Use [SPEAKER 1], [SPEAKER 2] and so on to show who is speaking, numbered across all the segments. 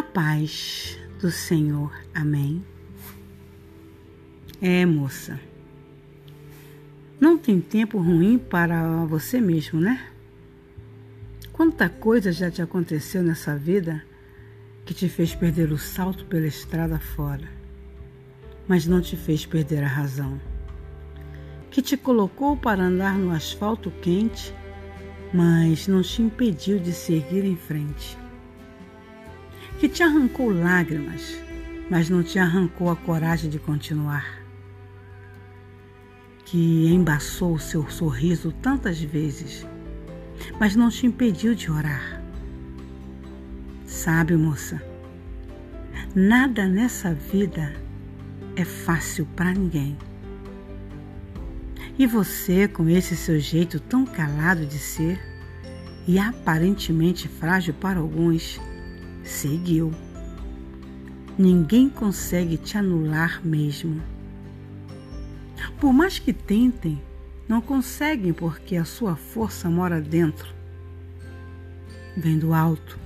[SPEAKER 1] paz do Senhor. Amém. É, moça. Não tem tempo ruim para você mesmo, né? Quanta coisa já te aconteceu nessa vida que te fez perder o salto pela estrada fora, mas não te fez perder a razão. Que te colocou para andar no asfalto quente, mas não te impediu de seguir em frente. Que te arrancou lágrimas, mas não te arrancou a coragem de continuar que embaçou o seu sorriso tantas vezes, mas não te impediu de orar. Sabe, moça, nada nessa vida é fácil para ninguém. E você, com esse seu jeito tão calado de ser e aparentemente frágil para alguns, seguiu. Ninguém consegue te anular mesmo. Por mais que tentem, não conseguem porque a sua força mora dentro. Vem do alto,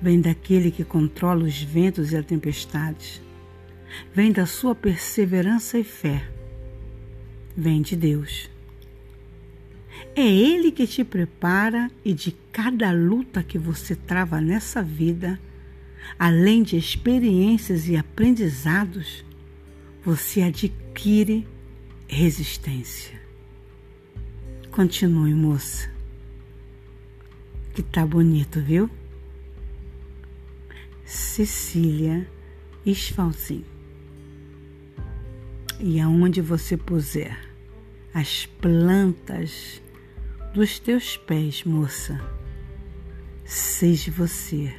[SPEAKER 1] vem daquele que controla os ventos e as tempestades, vem da sua perseverança e fé, vem de Deus. É Ele que te prepara e de cada luta que você trava nessa vida, além de experiências e aprendizados, você adquire resistência. Continue, moça. Que tá bonito, viu? Cecília Esfalzin. E aonde você puser as plantas dos teus pés, moça, seja você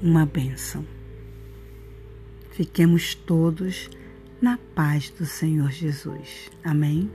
[SPEAKER 1] uma bênção. Fiquemos todos na paz do Senhor Jesus. Amém?